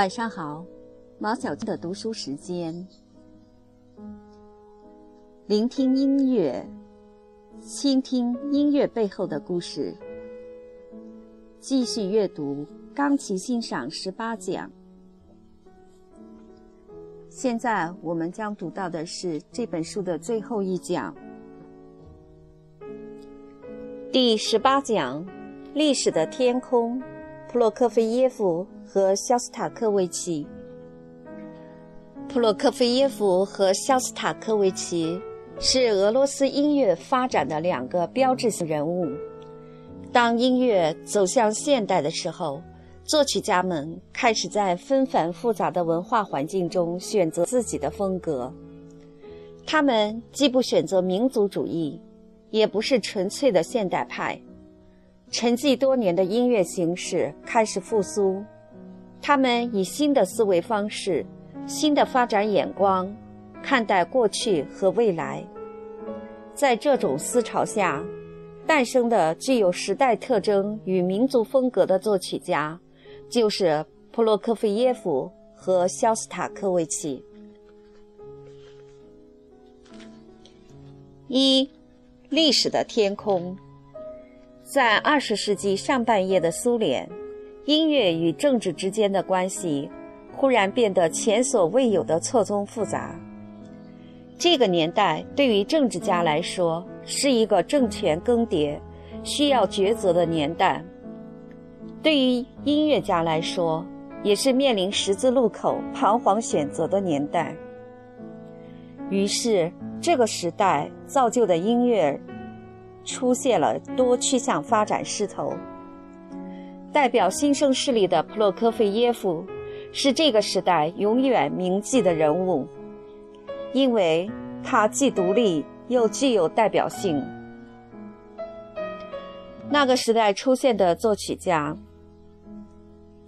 晚上好，毛小静的读书时间，聆听音乐，倾听音乐背后的故事。继续阅读钢琴欣赏十八讲。现在我们将读到的是这本书的最后一讲，第十八讲：历史的天空。普洛科菲耶夫和肖斯塔科维奇。普洛科菲耶夫和肖斯塔科维奇是俄罗斯音乐发展的两个标志性人物。当音乐走向现代的时候，作曲家们开始在纷繁复杂的文化环境中选择自己的风格。他们既不选择民族主义，也不是纯粹的现代派。沉寂多年的音乐形式开始复苏，他们以新的思维方式、新的发展眼光看待过去和未来。在这种思潮下，诞生的具有时代特征与民族风格的作曲家，就是普洛科菲耶夫和肖斯塔科维奇。一，历史的天空。在二十世纪上半叶的苏联，音乐与政治之间的关系忽然变得前所未有的错综复杂。这个年代对于政治家来说是一个政权更迭、需要抉择的年代；对于音乐家来说，也是面临十字路口、彷徨选择的年代。于是，这个时代造就的音乐。出现了多趋向发展势头。代表新生势力的普洛科菲耶夫是这个时代永远铭记的人物，因为他既独立又具有代表性。那个时代出现的作曲家，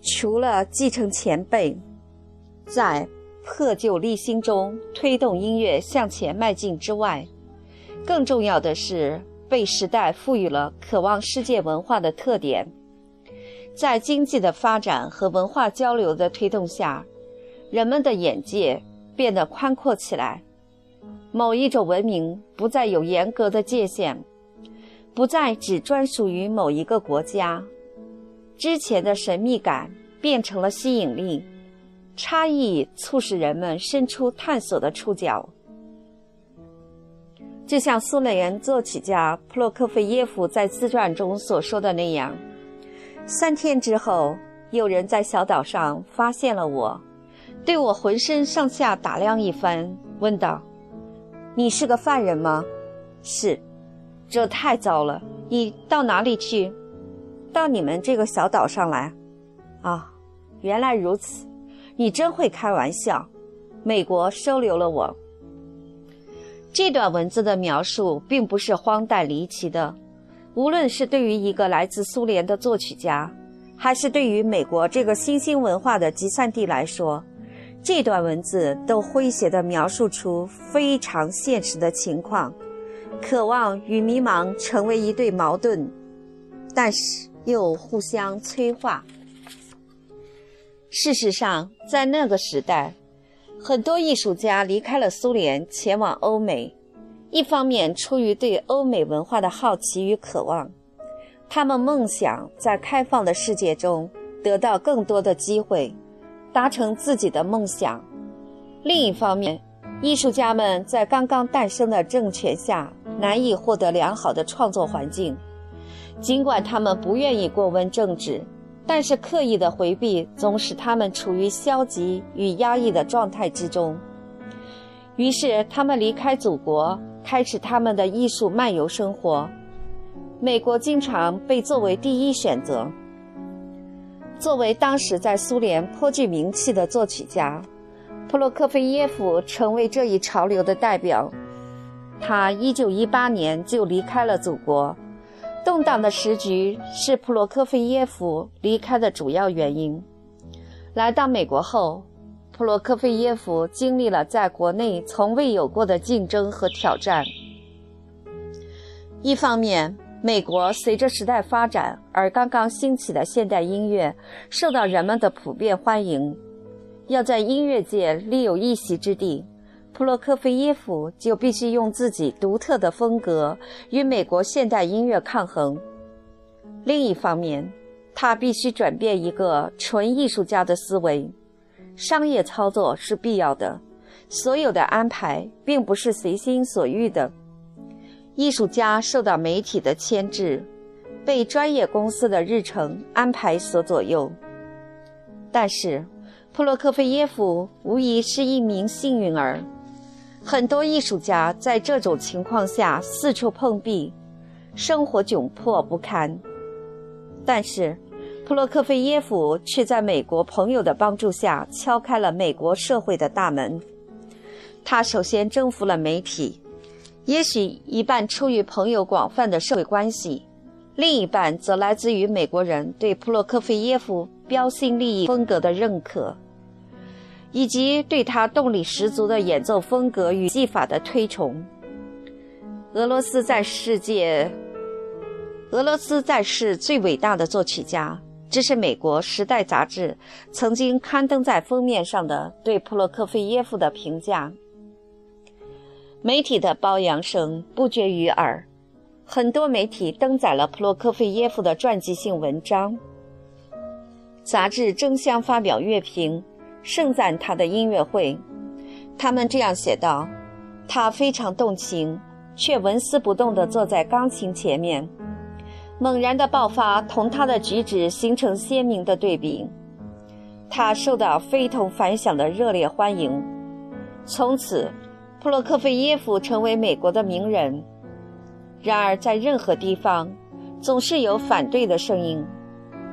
除了继承前辈，在破旧立新中推动音乐向前迈进之外，更重要的是。被时代赋予了渴望世界文化的特点，在经济的发展和文化交流的推动下，人们的眼界变得宽阔起来。某一种文明不再有严格的界限，不再只专属于某一个国家。之前的神秘感变成了吸引力，差异促使人们伸出探索的触角。就像苏联作曲家普洛克菲耶夫在自传中所说的那样，三天之后，有人在小岛上发现了我，对我浑身上下打量一番，问道：“你是个犯人吗？”“是。”“这太糟了！你到哪里去？”“到你们这个小岛上来。”“啊，原来如此！你真会开玩笑。”“美国收留了我。”这段文字的描述并不是荒诞离奇的，无论是对于一个来自苏联的作曲家，还是对于美国这个新兴文化的集散地来说，这段文字都诙谐地描述出非常现实的情况：渴望与迷茫成为一对矛盾，但是又互相催化。事实上，在那个时代。很多艺术家离开了苏联，前往欧美。一方面出于对欧美文化的好奇与渴望，他们梦想在开放的世界中得到更多的机会，达成自己的梦想；另一方面，艺术家们在刚刚诞生的政权下难以获得良好的创作环境，尽管他们不愿意过问政治。但是刻意的回避总使他们处于消极与压抑的状态之中。于是，他们离开祖国，开始他们的艺术漫游生活。美国经常被作为第一选择。作为当时在苏联颇具名气的作曲家，普洛科菲耶夫成为这一潮流的代表。他1918年就离开了祖国。动荡的时局是普罗科菲耶夫离开的主要原因。来到美国后，普罗科菲耶夫经历了在国内从未有过的竞争和挑战。一方面，美国随着时代发展而刚刚兴起的现代音乐受到人们的普遍欢迎，要在音乐界立有一席之地，普洛科菲耶夫就必须用自己独特的风格与美国现代音乐抗衡。另一方面，他必须转变一个纯艺术家的思维，商业操作是必要的，所有的安排并不是随心所欲的。艺术家受到媒体的牵制，被专业公司的日程安排所左右。但是，普洛克菲耶夫无疑是一名幸运儿。很多艺术家在这种情况下四处碰壁，生活窘迫不堪。但是，普洛科菲耶夫却在美国朋友的帮助下敲开了美国社会的大门。他首先征服了媒体。也许一半出于朋友广泛的社会关系，另一半则来自于美国人对普洛科菲耶夫标新立异风格的认可，以及对他动力十足的演奏风格与技法的推崇。俄罗斯在世界，俄罗斯在世最伟大的作曲家，这是美国《时代》杂志曾经刊登在封面上的对普洛克菲耶夫的评价。媒体的褒扬声不绝于耳，很多媒体登载了普洛克菲耶夫的传记性文章。杂志争相发表乐评，盛赞他的音乐会。他们这样写道：“他非常动情，却纹丝不动地坐在钢琴前面，猛然的爆发同他的举止形成鲜明的对比。他受到非同凡响的热烈欢迎，从此。”普洛克菲耶夫成为美国的名人，然而在任何地方，总是有反对的声音。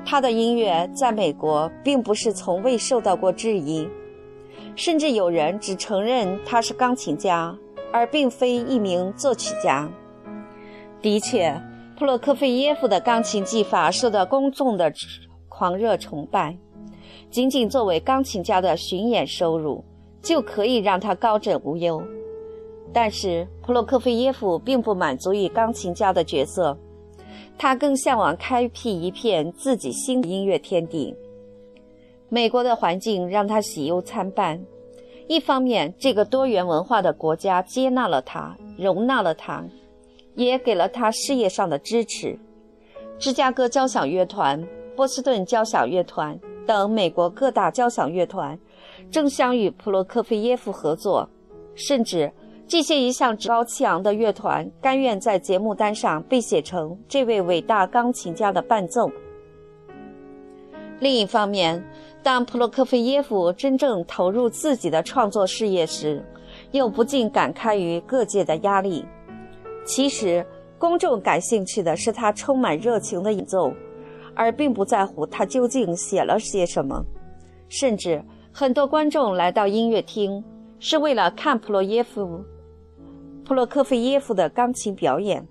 他的音乐在美国并不是从未受到过质疑，甚至有人只承认他是钢琴家，而并非一名作曲家。的确，普洛科菲耶夫的钢琴技法受到公众的狂热崇拜，仅仅作为钢琴家的巡演收入就可以让他高枕无忧。但是普洛科菲耶夫并不满足于钢琴家的角色，他更向往开辟一片自己新的音乐天地。美国的环境让他喜忧参半，一方面，这个多元文化的国家接纳了他，容纳了他，也给了他事业上的支持。芝加哥交响乐团、波士顿交响乐团等美国各大交响乐团争相与普洛科菲耶夫合作，甚至。这些一向趾高气昂的乐团甘愿在节目单上被写成这位伟大钢琴家的伴奏。另一方面，当普洛科菲耶夫真正投入自己的创作事业时，又不禁感慨于各界的压力。其实，公众感兴趣的是他充满热情的演奏，而并不在乎他究竟写了些什么。甚至，很多观众来到音乐厅是为了看普洛耶夫。普洛科菲耶夫的钢琴表演，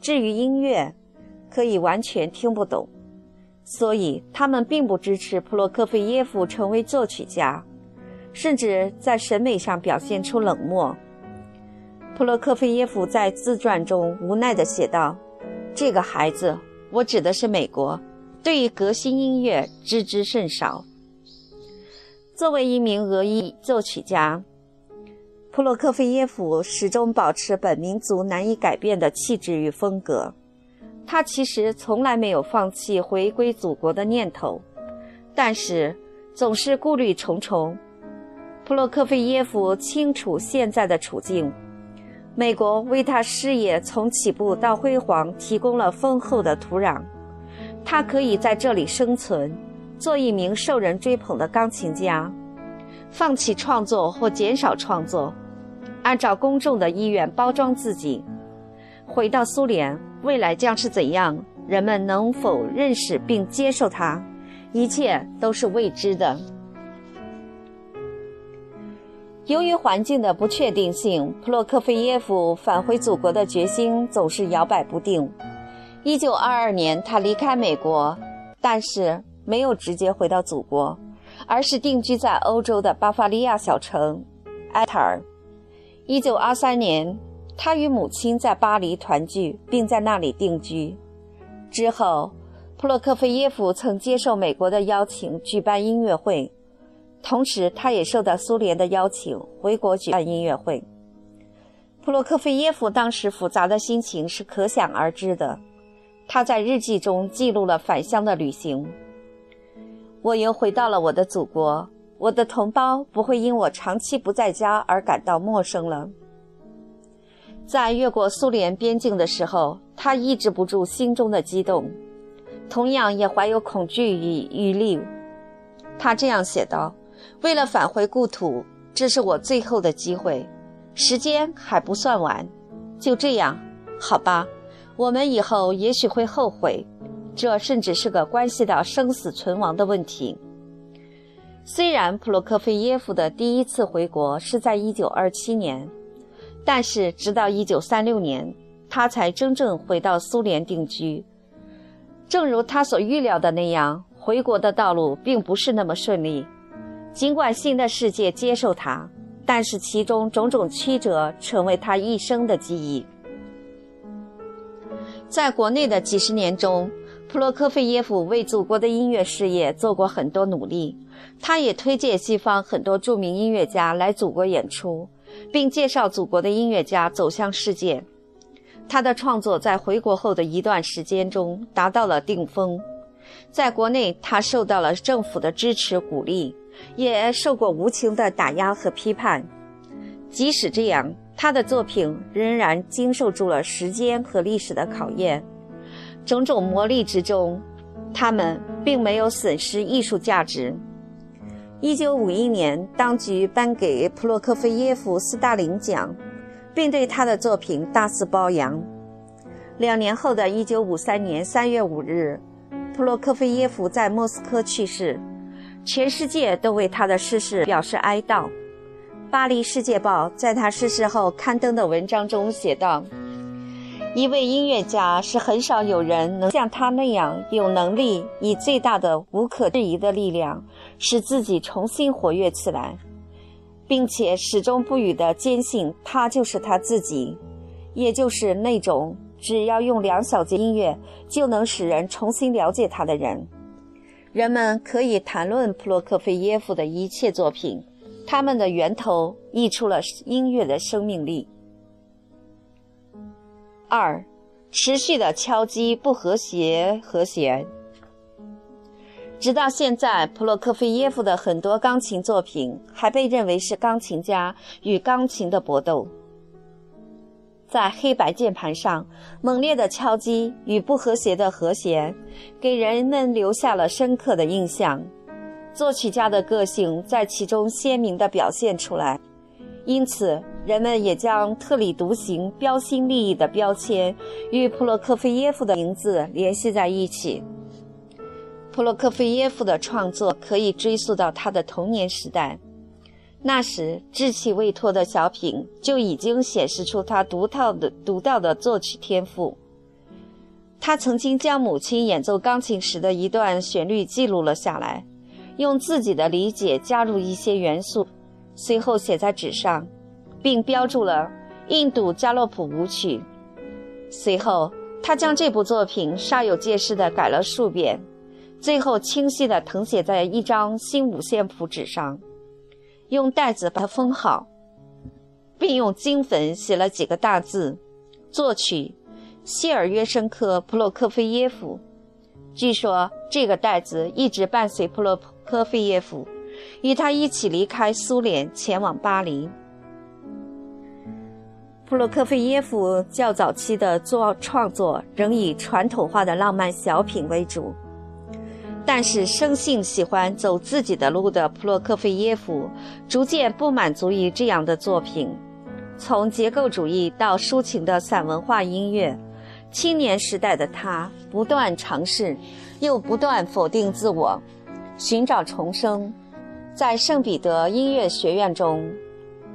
至于音乐，可以完全听不懂，所以他们并不支持普洛科菲耶夫成为作曲家，甚至在审美上表现出冷漠。普洛克菲耶夫在自传中无奈地写道：“这个孩子，我指的是美国，对于革新音乐知之甚少。”作为一名俄裔作曲家。普洛克菲耶夫始终保持本民族难以改变的气质与风格。他其实从来没有放弃回归祖国的念头，但是总是顾虑重重。普洛克菲耶夫清楚现在的处境：美国为他事业从起步到辉煌提供了丰厚的土壤，他可以在这里生存，做一名受人追捧的钢琴家，放弃创作或减少创作。按照公众的意愿包装自己，回到苏联，未来将是怎样？人们能否认识并接受它？一切都是未知的。由于环境的不确定性，普洛克菲耶夫返回祖国的决心总是摇摆不定。一九二二年，他离开美国，但是没有直接回到祖国，而是定居在欧洲的巴伐利亚小城埃特尔。一九二三年，他与母亲在巴黎团聚，并在那里定居。之后，普洛克菲耶夫曾接受美国的邀请举办音乐会，同时，他也受到苏联的邀请回国举办音乐会。普罗科菲耶夫当时复杂的心情是可想而知的。他在日记中记录了返乡的旅行。我又回到了我的祖国，我的同胞不会因我长期不在家而感到陌生了。在越过苏联边境的时候，他抑制不住心中的激动，同样也怀有恐惧与余力。他这样写道：“为了返回故土，这是我最后的机会，时间还不算晚。就这样，好吧。”我们以后也许会后悔，这甚至是个关系到生死存亡的问题。虽然普罗克菲耶夫的第一次回国是在1927年，但是直到1936年，他才真正回到苏联定居。正如他所预料的那样，回国的道路并不是那么顺利。尽管新的世界接受他，但是其中种种曲折成为他一生的记忆。在国内的几十年中，普罗科菲耶夫为祖国的音乐事业做过很多努力。他也推荐西方很多著名音乐家来祖国演出，并介绍祖国的音乐家走向世界。他的创作在回国后的一段时间中达到了顶峰。在国内，他受到了政府的支持鼓励，也受过无情的打压和批判。即使这样，他的作品仍然经受住了时间和历史的考验，种种磨砺之中，他们并没有损失艺术价值。一九五一年，当局颁给普洛科菲耶夫斯大林奖，并对他的作品大肆褒扬。两年后的一九五三年三月五日，普洛科菲耶夫在莫斯科去世，全世界都为他的逝世表示哀悼。《巴黎世界报》在他逝世后刊登的文章中写道：“一位音乐家是很少有人能像他那样有能力，以最大的、无可置疑的力量，使自己重新活跃起来，并且始终不渝地坚信他就是他自己，也就是那种只要用两小节音乐就能使人重新了解他的人。人们可以谈论普洛克菲耶夫的一切作品。”他们的源头溢出了音乐的生命力。二，持续的敲击不和谐和弦。直到现在，普洛克菲耶夫的很多钢琴作品还被认为是钢琴家与钢琴的搏斗。在黑白键盘上猛烈的敲击与不和谐的和弦，给人们留下了深刻的印象。作曲家的个性在其中鲜明地表现出来，因此人们也将特立独行、标新立异的标签与普洛科菲耶夫的名字联系在一起。普洛科菲耶夫的创作可以追溯到他的童年时代，那时稚气未脱的小品就已经显示出他独到的独到的作曲天赋。他曾经将母亲演奏钢琴时的一段旋律记录了下来。用自己的理解加入一些元素，随后写在纸上，并标注了印度加洛普舞曲。随后，他将这部作品煞有介事地改了数遍，最后清晰地誊写在一张新五线谱纸上，用袋子把它封好，并用金粉写了几个大字：“作曲：谢尔约申科·普洛科菲耶夫。”据说这个袋子一直伴随普洛科菲耶夫，与他一起离开苏联，前往巴黎。普洛科菲耶夫较早期的作创作仍以传统化的浪漫小品为主，但是生性喜欢走自己的路的普洛克菲耶夫逐渐不满足于这样的作品，从结构主义到抒情的散文化音乐。青年时代的他不断尝试，又不断否定自我，寻找重生。在圣彼得音乐学院中，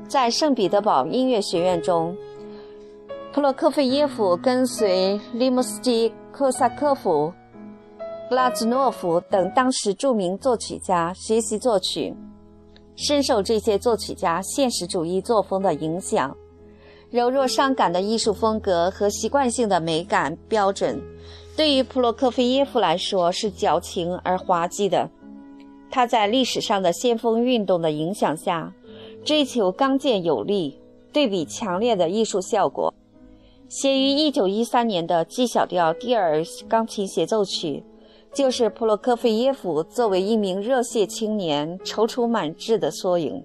在圣彼得堡音乐学院中，普洛克菲耶夫跟随利姆斯基、科萨科夫、格拉兹诺夫等当时著名作曲家学习作曲，深受这些作曲家现实主义作风的影响。柔弱伤感的艺术风格和习惯性的美感标准，对于普洛科菲耶夫来说是矫情而滑稽的。他在历史上的先锋运动的影响下，追求刚健有力、对比强烈的艺术效果。写于1913年的 G 小调第二钢琴协奏曲，就是普罗科菲耶夫作为一名热血青年踌躇满志的缩影。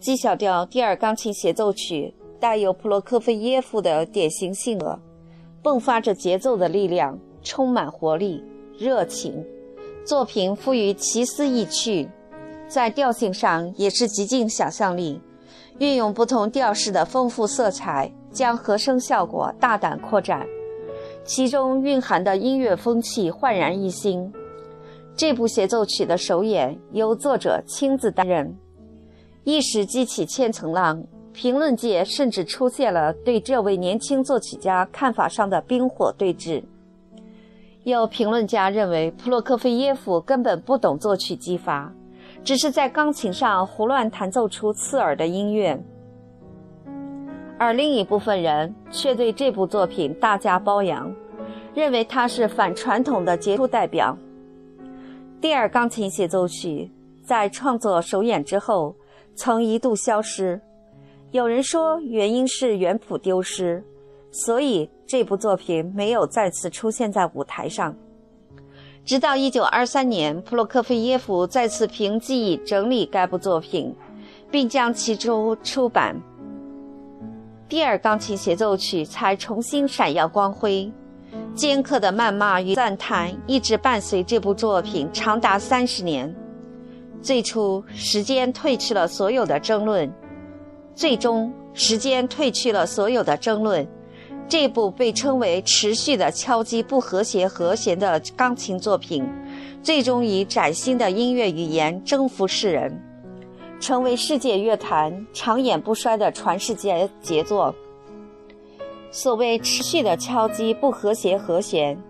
G 小调第二钢琴协奏曲带有普罗科菲耶夫的典型性格，迸发着节奏的力量，充满活力、热情。作品富于奇思异趣，在调性上也是极尽想象力，运用不同调式的丰富色彩，将和声效果大胆扩展，其中蕴含的音乐风气焕然一新。这部协奏曲的首演由作者亲自担任，一时激起千层浪，评论界甚至出现了对这位年轻作曲家看法上的冰火对峙。有评论家认为，普洛克菲耶夫根本不懂作曲技法，只是在钢琴上胡乱弹奏出刺耳的音乐；而另一部分人却对这部作品大加褒扬，认为它是反传统的杰出代表。第二钢琴协奏曲在创作首演之后曾一度消失，有人说原因是原谱丢失。所以这部作品没有再次出现在舞台上，直到1923年，普洛科菲耶夫再次凭记忆整理该部作品，并将其中出版。第二钢琴协奏曲才重新闪耀光辉。尖刻的谩骂与赞叹一直伴随这部作品长达三十年。最初，时间褪去了所有的争论；最终，时间褪去了所有的争论。这部被称为持续的敲击不和谐和弦的钢琴作品，最终以崭新的音乐语言征服世人，成为世界乐坛长演不衰的传世杰杰作。所谓持续的敲击不和谐和弦，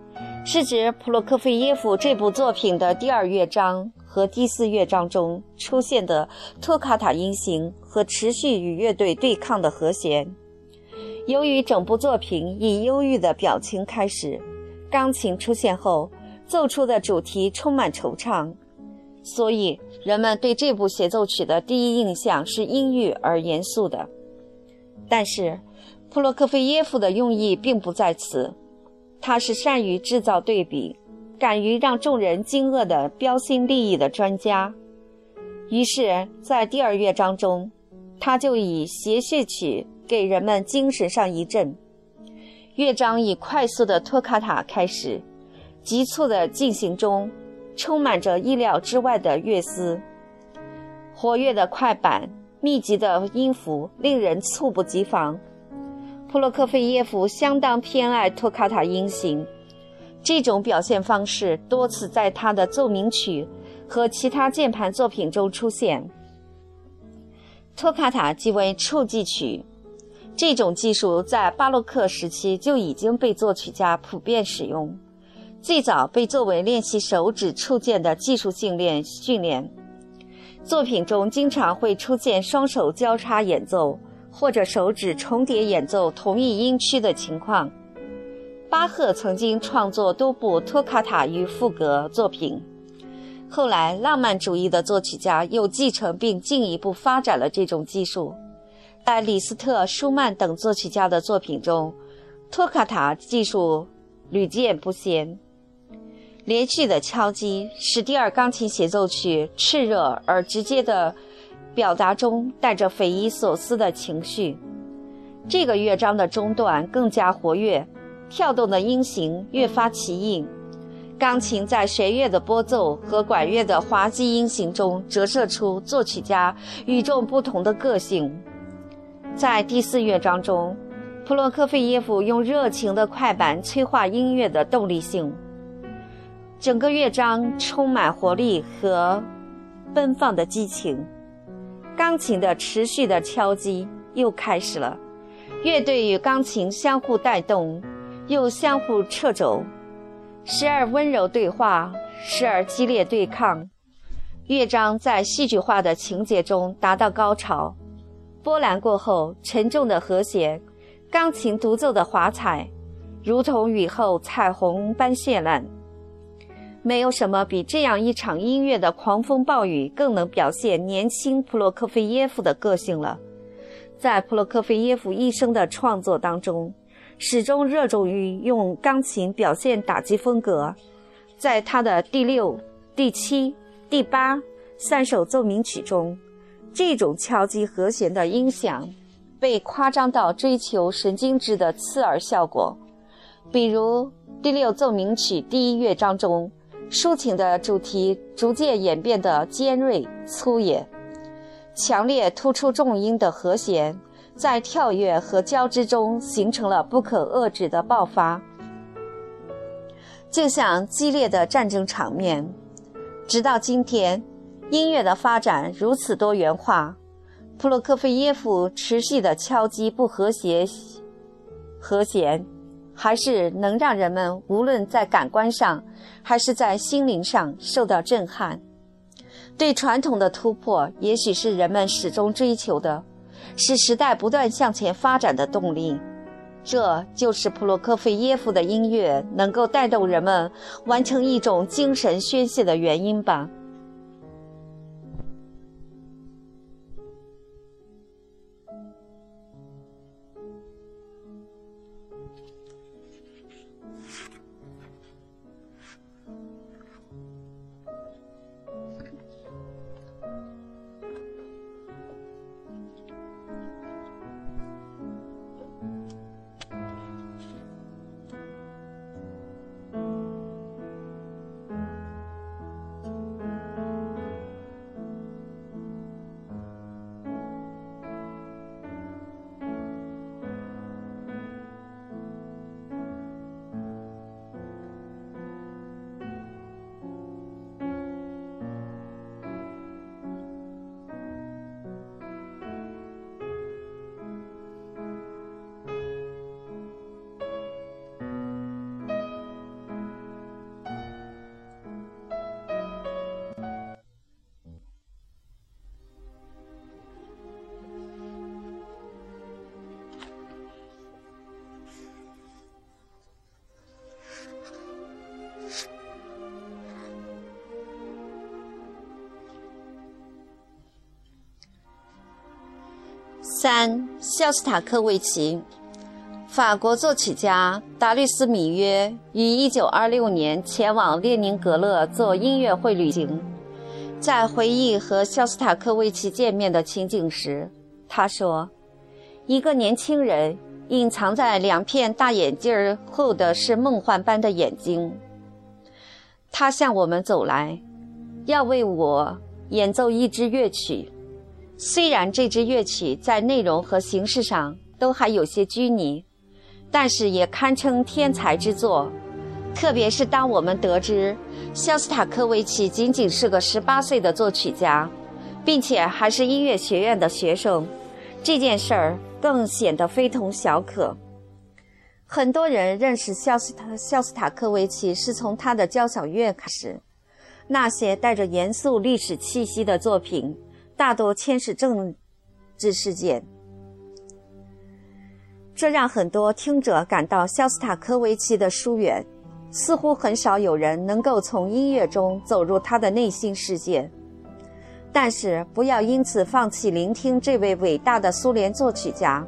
是指普罗克菲耶夫这部作品的第二乐章和第四乐章中出现的托卡塔音型和持续与乐队对抗的和弦。由于整部作品以忧郁的表情开始，钢琴出现后奏出的主题充满惆怅，所以人们对这部协奏曲的第一印象是阴郁而严肃的。但是，普罗克菲耶夫的用意并不在此，他是善于制造对比、敢于让众人惊愕的标新立异的专家。于是，在第二乐章中，他就以谐谑曲。给人们精神上一振。乐章以快速的托卡塔开始，急促的进行中，充满着意料之外的乐思，活跃的快板，密集的音符，令人猝不及防。普洛科菲耶夫相当偏爱托卡塔音型，这种表现方式多次在他的奏鸣曲和其他键盘作品中出现。托卡塔即为触记曲。这种技术在巴洛克时期就已经被作曲家普遍使用，最早被作为练习手指触键的技术训练训练。作品中经常会出现双手交叉演奏或者手指重叠演奏同一音区的情况。巴赫曾经创作多部托卡塔与赋格作品，后来浪漫主义的作曲家又继承并进一步发展了这种技术。在李斯特、舒曼等作曲家的作品中，托卡塔技术屡见不鲜。连续的敲击使第二钢琴协奏曲炽热而直接的表达中带着匪夷所思的情绪。这个乐章的中段更加活跃，跳动的音型越发奇异。钢琴在弦乐的拨奏和管乐的滑稽音型中折射出作曲家与众不同的个性。在第四乐章中，普洛科菲耶夫用热情的快板催化音乐的动力性。整个乐章充满活力和奔放的激情。钢琴的持续的敲击又开始了，乐队与钢琴相互带动，又相互掣肘，时而温柔对话，时而激烈对抗。乐章在戏剧化的情节中达到高潮。波澜过后，沉重的和弦，钢琴独奏的华彩，如同雨后彩虹般绚烂。没有什么比这样一场音乐的狂风暴雨更能表现年轻普罗科菲耶夫的个性了。在普罗科菲耶夫一生的创作当中，始终热衷于用钢琴表现打击风格。在他的第六、第七、第八三首奏鸣曲中，这种敲击和弦的音响被夸张到追求神经质的刺耳效果，比如第六奏鸣曲第一乐章中。抒情的主题逐渐演变得尖锐粗野，强烈突出重音的和弦在跳跃和交织中形成了不可遏制的爆发，就像激烈的战争场面。直到今天，音乐的发展如此多元化，普罗科菲耶夫持续的敲击不和谐和弦。还是能让人们无论在感官上，还是在心灵上受到震撼。对传统的突破，也许是人们始终追求的，是时代不断向前发展的动力。这就是普罗科菲耶夫的音乐能够带动人们完成一种精神宣泄的原因吧。三，肖斯塔科维奇，法国作曲家达律斯·米约于1926年前往列宁格勒做音乐会旅行，在回忆和肖斯塔科维奇见面的情景时，他说：“一个年轻人隐藏在两片大眼镜后的是梦幻般的眼睛。他向我们走来，要为我演奏一支乐曲。”虽然这支乐曲在内容和形式上都还有些拘泥，但是也堪称天才之作。特别是当我们得知肖斯塔科维奇仅仅是个十八岁的作曲家，并且还是音乐学院的学生，这件事儿更显得非同小可。很多人认识肖斯塔肖斯塔科维奇是从他的交响乐开始，那些带着严肃历史气息的作品。大多牵涉政治事件，这让很多听者感到肖斯塔科维奇的疏远。似乎很少有人能够从音乐中走入他的内心世界。但是，不要因此放弃聆听这位伟大的苏联作曲家，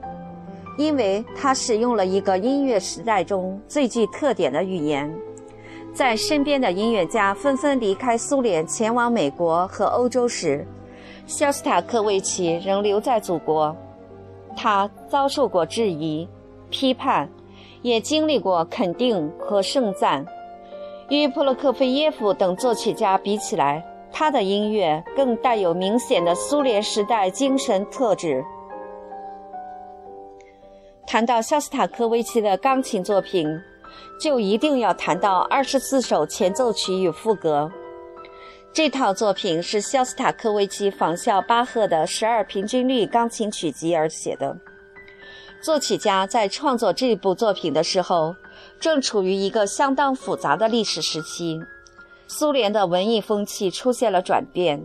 因为他使用了一个音乐时代中最具特点的语言。在身边的音乐家纷纷离开苏联，前往美国和欧洲时，肖斯塔科维奇仍留在祖国，他遭受过质疑、批判，也经历过肯定和盛赞。与普罗科菲耶夫等作曲家比起来，他的音乐更带有明显的苏联时代精神特质。谈到肖斯塔科维奇的钢琴作品，就一定要谈到二十四首前奏曲与赋格。这套作品是肖斯塔科维奇仿效巴赫的十二平均律钢琴曲集而写的。作曲家在创作这部作品的时候，正处于一个相当复杂的历史时期，苏联的文艺风气出现了转变，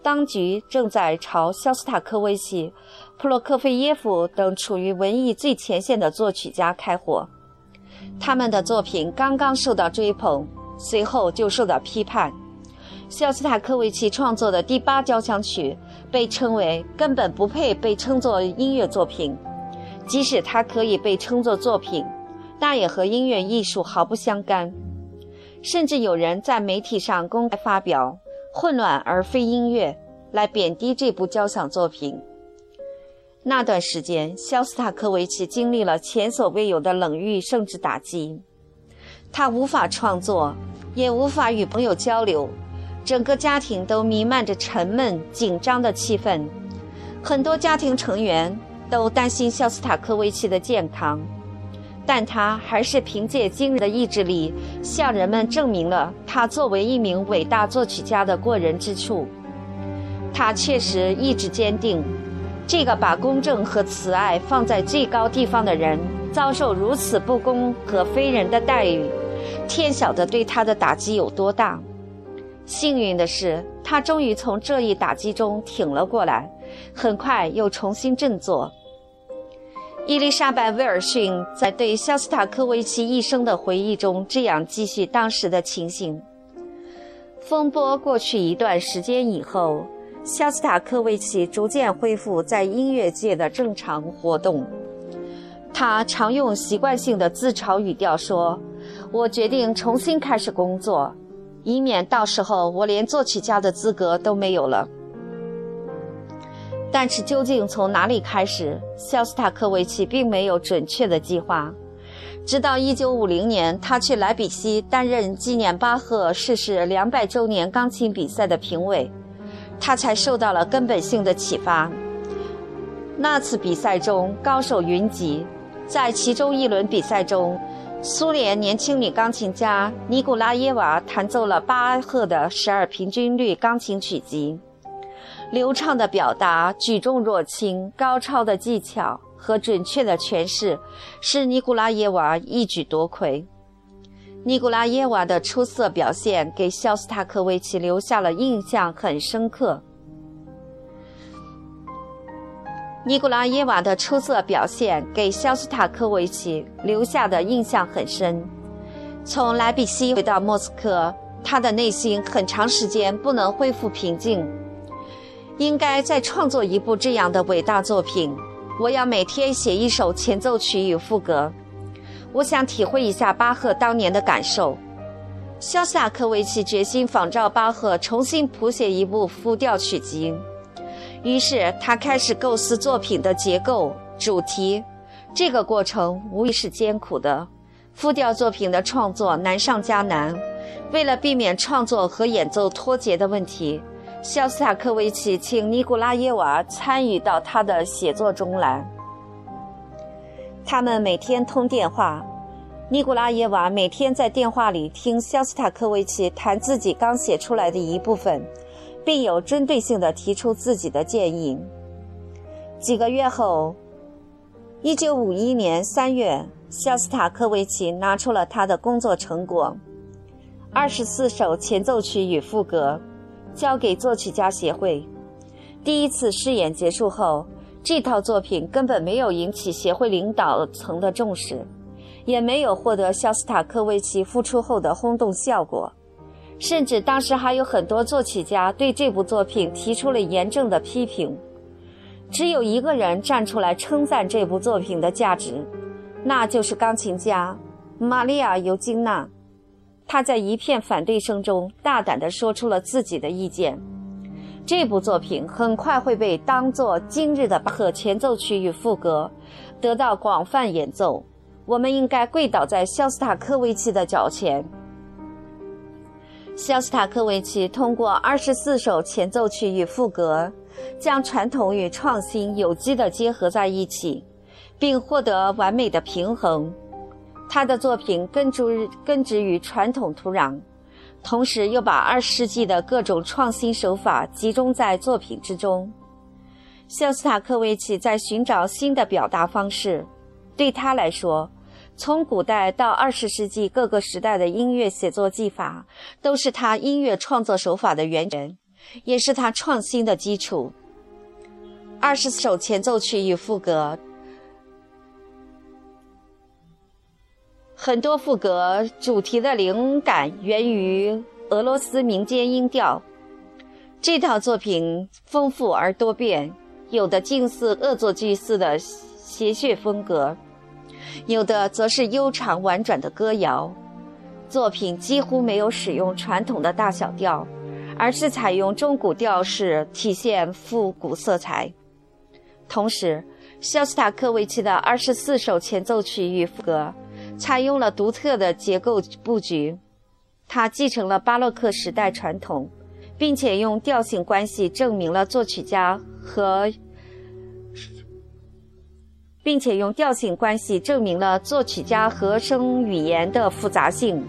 当局正在朝肖斯塔科维奇、普罗科菲耶夫等处于文艺最前线的作曲家开火。他们的作品刚刚受到追捧。随后就受到批判。肖斯塔科维奇创作的第八交响曲被称为根本不配被称作音乐作品，即使它可以被称作作品，那也和音乐艺术毫不相干。甚至有人在媒体上公开发表“混乱而非音乐”来贬低这部交响作品。那段时间，肖斯塔科维奇经历了前所未有的冷遇甚至打击，他无法创作，也无法与朋友交流。整个家庭都弥漫着沉闷、紧张的气氛，很多家庭成员都担心肖斯塔科维奇的健康，但他还是凭借惊人的意志力，向人们证明了他作为一名伟大作曲家的过人之处。他确实意志坚定，这个把公正和慈爱放在最高地方的人，遭受如此不公和非人的待遇，天晓得对他的打击有多大。幸运的是，他终于从这一打击中挺了过来，很快又重新振作。伊丽莎白·威尔逊在对肖斯塔科维奇一生的回忆中这样记叙当时的情形：风波过去一段时间以后，肖斯塔科维奇逐渐恢复在音乐界的正常活动。他常用习惯性的自嘲语调说：“我决定重新开始工作。”以免到时候我连作曲家的资格都没有了。但是究竟从哪里开始，肖斯塔科维奇并没有准确的计划。直到1950年，他去莱比锡担任纪念巴赫逝世两百周年钢琴比赛的评委，他才受到了根本性的启发。那次比赛中高手云集，在其中一轮比赛中。苏联年轻女钢琴家尼古拉耶娃弹奏了巴赫的十二平均律钢琴曲集，流畅的表达、举重若轻、高超的技巧和准确的诠释，使尼古拉耶娃一举夺魁。尼古拉耶娃的出色表现给肖斯塔科维奇留下了印象很深刻。尼古拉耶娃的出色表现给肖斯塔科维奇留下的印象很深。从莱比锡回到莫斯科，他的内心很长时间不能恢复平静。应该再创作一部这样的伟大作品。我要每天写一首前奏曲与赋格。我想体会一下巴赫当年的感受。肖斯塔科维奇决心仿照巴赫重新谱写一部复调曲集。于是他开始构思作品的结构、主题。这个过程无疑是艰苦的。复调作品的创作难上加难。为了避免创作和演奏脱节的问题，肖斯塔科维奇请尼古拉耶娃参与到他的写作中来。他们每天通电话。尼古拉耶娃每天在电话里听肖斯塔科维奇弹自己刚写出来的一部分。并有针对性地提出自己的建议。几个月后，一九五一年三月，肖斯塔科维奇拿出了他的工作成果——二十四首前奏曲与赋格，交给作曲家协会。第一次试演结束后，这套作品根本没有引起协会领导层的重视，也没有获得肖斯塔科维奇复出后的轰动效果。甚至当时还有很多作曲家对这部作品提出了严正的批评，只有一个人站出来称赞这部作品的价值，那就是钢琴家玛利亚·尤金娜。他在一片反对声中大胆地说出了自己的意见：这部作品很快会被当作今日的巴赫前奏曲与副歌，得到广泛演奏。我们应该跪倒在肖斯塔科维奇的脚前。肖斯塔科维奇通过二十四首前奏曲与赋格，将传统与创新有机地结合在一起，并获得完美的平衡。他的作品根植根植于传统土壤，同时又把二世纪的各种创新手法集中在作品之中。肖斯塔科维奇在寻找新的表达方式，对他来说。从古代到二十世纪，各个时代的音乐写作技法都是他音乐创作手法的源泉，也是他创新的基础。二十首前奏曲与赋格很多赋格主题的灵感源于俄罗斯民间音调。这套作品丰富而多变，有的近似恶作剧似的谐谑风格，有的则是悠长婉转的歌谣。作品几乎没有使用传统的大小调，而是采用中古调式，体现复古色彩。同时，肖斯塔科维奇的二十四首前奏曲与副歌采用了独特的结构布局，他继承了巴洛克时代传统，并且用调性关系证明了作曲家和，并且用调性关系证明了作曲家和声语言的复杂性。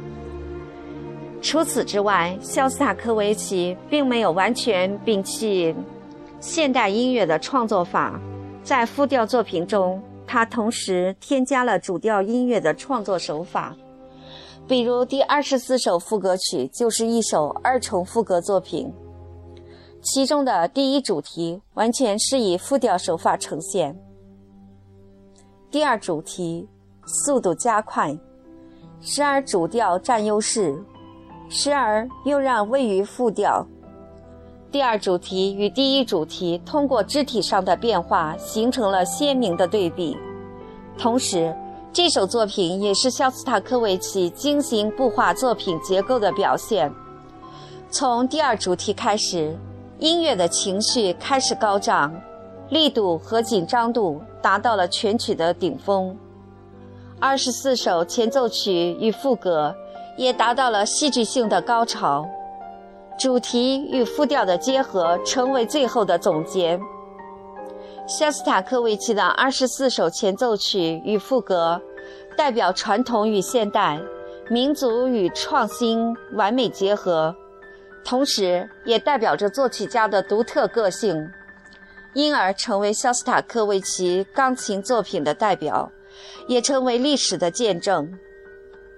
除此之外，肖斯塔科维奇并没有完全摒弃现代音乐的创作法。在复调作品中，他同时添加了主调音乐的创作手法，比如第二十四首副歌曲就是一首二重副歌作品，其中的第一主题完全是以复调手法呈现，第二主题速度加快，时而主调占优势，时而又让位于副调。第二主题与第一主题通过肢体上的变化形成了鲜明的对比，同时，这首作品也是肖斯塔科维奇精心布画作品结构的表现。从第二主题开始，音乐的情绪开始高涨，力度和紧张度达到了全曲的顶峰。二十四首前奏曲与副歌也达到了戏剧性的高潮。主题与复调的结合成为最后的总结。肖斯塔科维奇的二十四首前奏曲与副歌，代表传统与现代、民族与创新完美结合，同时也代表着作曲家的独特个性，因而成为肖斯塔科维奇钢琴作品的代表，也成为历史的见证。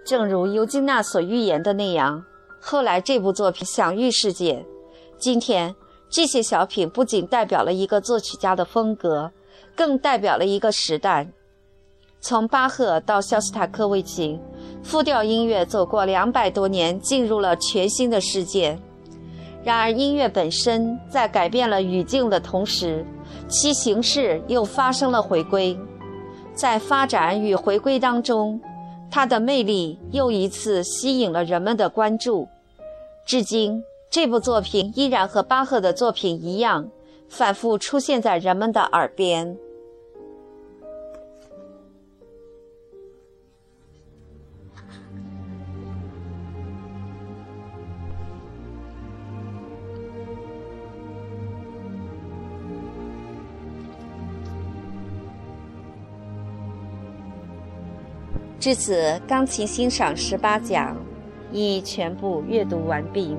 正如尤金娜所预言的那样。后来，这部作品享誉世界。今天，这些小品不仅代表了一个作曲家的风格，更代表了一个时代。从巴赫到肖斯塔科维奇，复调音乐走过两百多年，进入了全新的世界。然而，音乐本身在改变了语境的同时，其形式又发生了回归。在发展与回归当中。它的魅力又一次吸引了人们的关注，至今这部作品依然和巴赫的作品一样，反复出现在人们的耳边。至此，钢琴欣赏十八讲已全部阅读完毕。